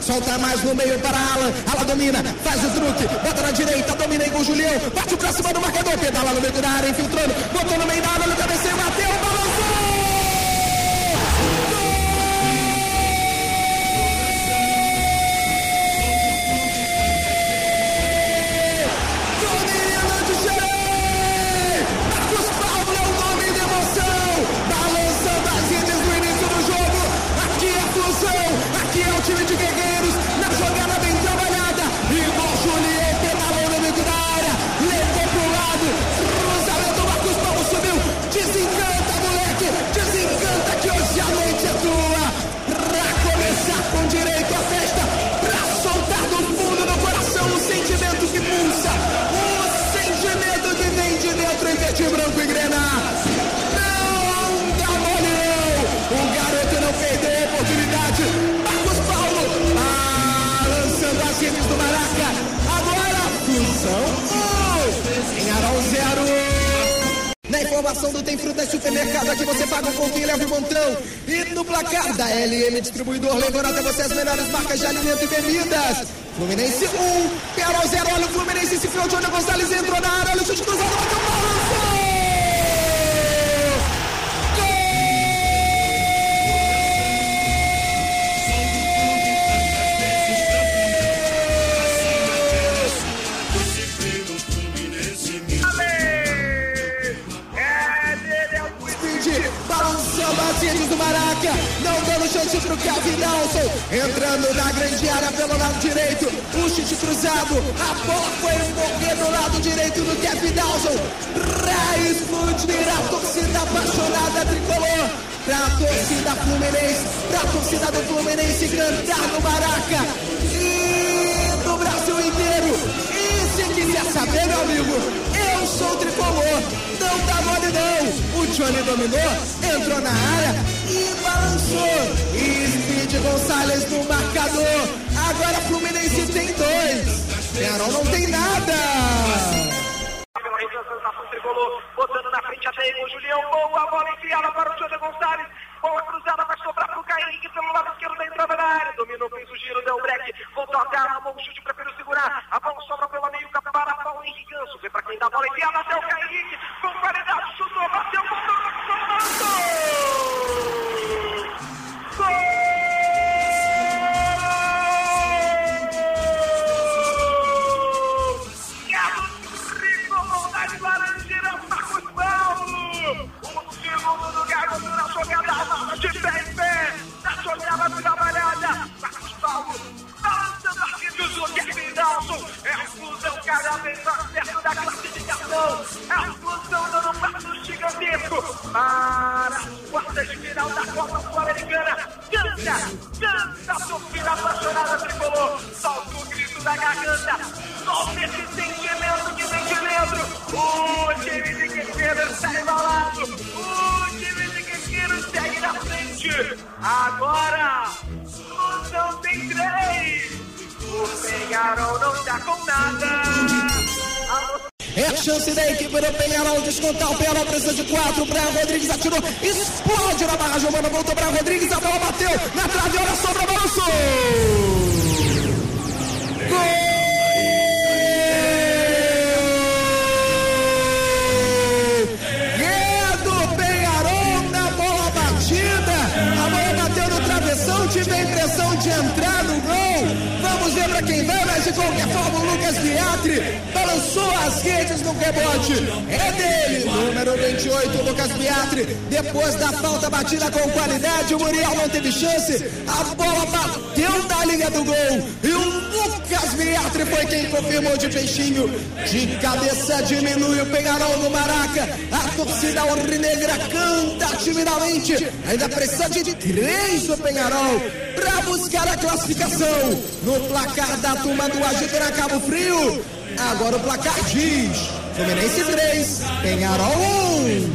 Solta mais no meio para Alan. Alan domina, faz o truque, bota na direita, domina aí com o Julião. Bate pra cima do marcador, pedala no meio da área, infiltrando. Botou no meio da área, verde, branco e grená. Não dá. O garoto não perdeu a oportunidade as redes do Maraca. Agora, fusão 1. Em Arão 0. Na informação do Tem Frutas Supermercado, aqui você paga um pouquinho e leva um montão. E no placar da LM Distribuidor, levando até você as melhores marcas de alimento e bebidas. Fluminense 1, Pearol 0, olha o Fluminense se enfiou, Júnior Gonçalves entrou na área, olha o chute cruzado, Maraca, não dando chance pro Kevin Nelson, entrando na grande área pelo lado direito, o chute cruzado, a bola foi morrer no lado direito do Kevin Nelson, pra explodir a torcida apaixonada tricolor, pra torcida Fluminense, pra torcida do Fluminense cantar no Maraca, e do Brasil inteiro, e se quiser saber meu amigo, eu sou tricolor, não dá mole não, o Johnny dominou, entrou na área, marcador. Agora Fluminense tem dois. Penarol não tem nada. Botando na frente até o Julião. Boa bola enfiada para o Júnior Gonçalves. Bola cruzada vai sobrar para o Kaique pelo lado esquerdo da entrada da área. Dominou, fez o giro, deu break. Voltou até a mão, o chute, Copa Sul-Americana. Canta, canta torcida apaixonada tricolor. Solta o grito da garganta. Solta esse sentimento que vem de dentro. O time de Quequeiro está embalado. O time de Quequeiro segue na frente. Agora, não tem três. O Penharol não está com nada. É a chance da equipe do Penharol descontar. O Penharol precisa de quatro. Brian Rodrigues atirou. Explode na barra. Giovana voltou para Rodrigues. A bola bateu na trave. Olha só para balançou. Tive a impressão de entrar no gol. Vamos ver para quem vai, mas de qualquer forma, o Lucas Biatri balançou as redes no rebote. É dele, número 28, Lucas Biatri. Depois da falta batida com qualidade, o Muriel não teve chance. A bola bateu na linha do gol. E o Lucas Biatri foi quem confirmou de peixinho. De cabeça diminui o Penharol no Maraca. A torcida orrinegra canta timidamente. Ainda precisa de três o Penharol para buscar a classificação. No placar da turma do Agito na Cabo Frio. Agora o placar diz: Fluminense 3, Penharol 1.